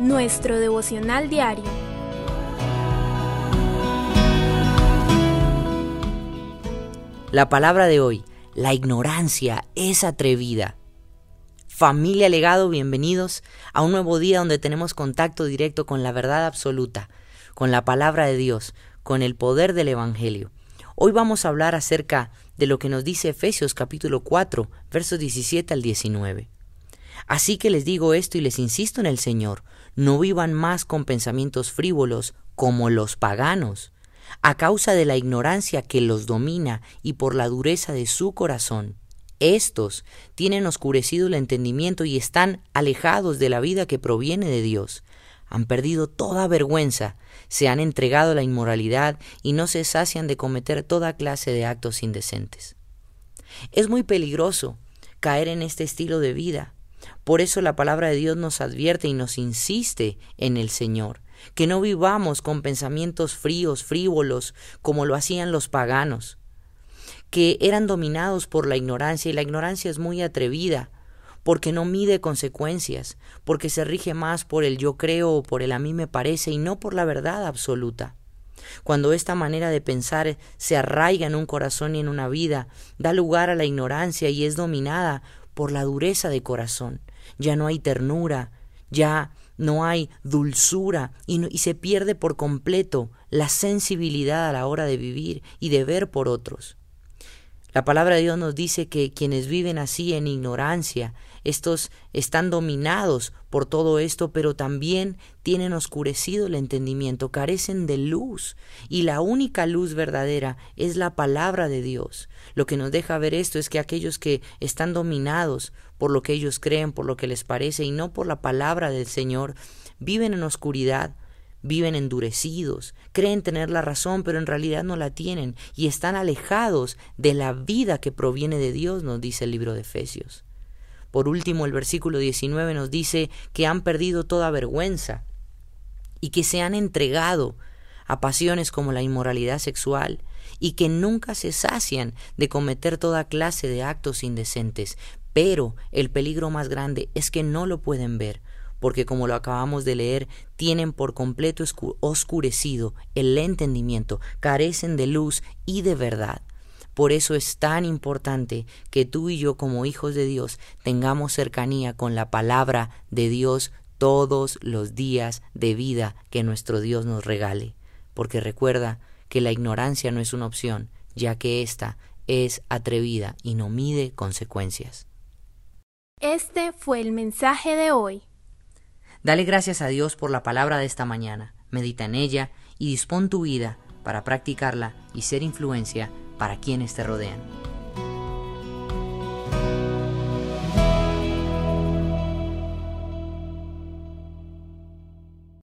nuestro devocional diario. La palabra de hoy, la ignorancia es atrevida. Familia Legado, bienvenidos a un nuevo día donde tenemos contacto directo con la verdad absoluta, con la palabra de Dios, con el poder del Evangelio. Hoy vamos a hablar acerca de lo que nos dice Efesios capítulo 4, versos 17 al 19. Así que les digo esto y les insisto en el Señor, no vivan más con pensamientos frívolos como los paganos, a causa de la ignorancia que los domina y por la dureza de su corazón. Estos tienen oscurecido el entendimiento y están alejados de la vida que proviene de Dios. Han perdido toda vergüenza, se han entregado a la inmoralidad y no se sacian de cometer toda clase de actos indecentes. Es muy peligroso caer en este estilo de vida, por eso la palabra de Dios nos advierte y nos insiste en el Señor, que no vivamos con pensamientos fríos, frívolos, como lo hacían los paganos, que eran dominados por la ignorancia, y la ignorancia es muy atrevida, porque no mide consecuencias, porque se rige más por el yo creo o por el a mí me parece y no por la verdad absoluta. Cuando esta manera de pensar se arraiga en un corazón y en una vida, da lugar a la ignorancia y es dominada por la dureza de corazón. Ya no hay ternura, ya no hay dulzura y, y, se pierde por completo la sensibilidad a la hora de vivir y de ver por otros. La palabra de Dios nos dice que quienes viven así en ignorancia, estos están dominados por todo esto, pero también tienen oscurecido el entendimiento, carecen de luz, y la única luz verdadera es la palabra de Dios. Lo que nos deja ver esto es que aquellos que están dominados por lo que ellos creen, por lo que les parece, y no por la palabra del Señor, viven en oscuridad, viven endurecidos, creen tener la razón, pero en realidad no la tienen y están alejados de la vida que proviene de Dios, nos dice el libro de Efesios. Por último, el versículo 19 nos dice que han perdido toda vergüenza y que se han entregado a pasiones como la inmoralidad sexual y que nunca se sacian de cometer toda clase de actos indecentes. Pero el peligro más grande es que no lo pueden ver, porque como lo acabamos de leer, tienen por completo oscurecido el entendimiento, carecen de luz y de verdad. Por eso es tan importante que tú y yo como hijos de Dios tengamos cercanía con la palabra de Dios todos los días de vida que nuestro Dios nos regale. Porque recuerda que la ignorancia no es una opción, ya que ésta es atrevida y no mide consecuencias. Este fue el mensaje de hoy. Dale gracias a Dios por la palabra de esta mañana, medita en ella y dispón tu vida para practicarla y ser influencia para quienes te rodean.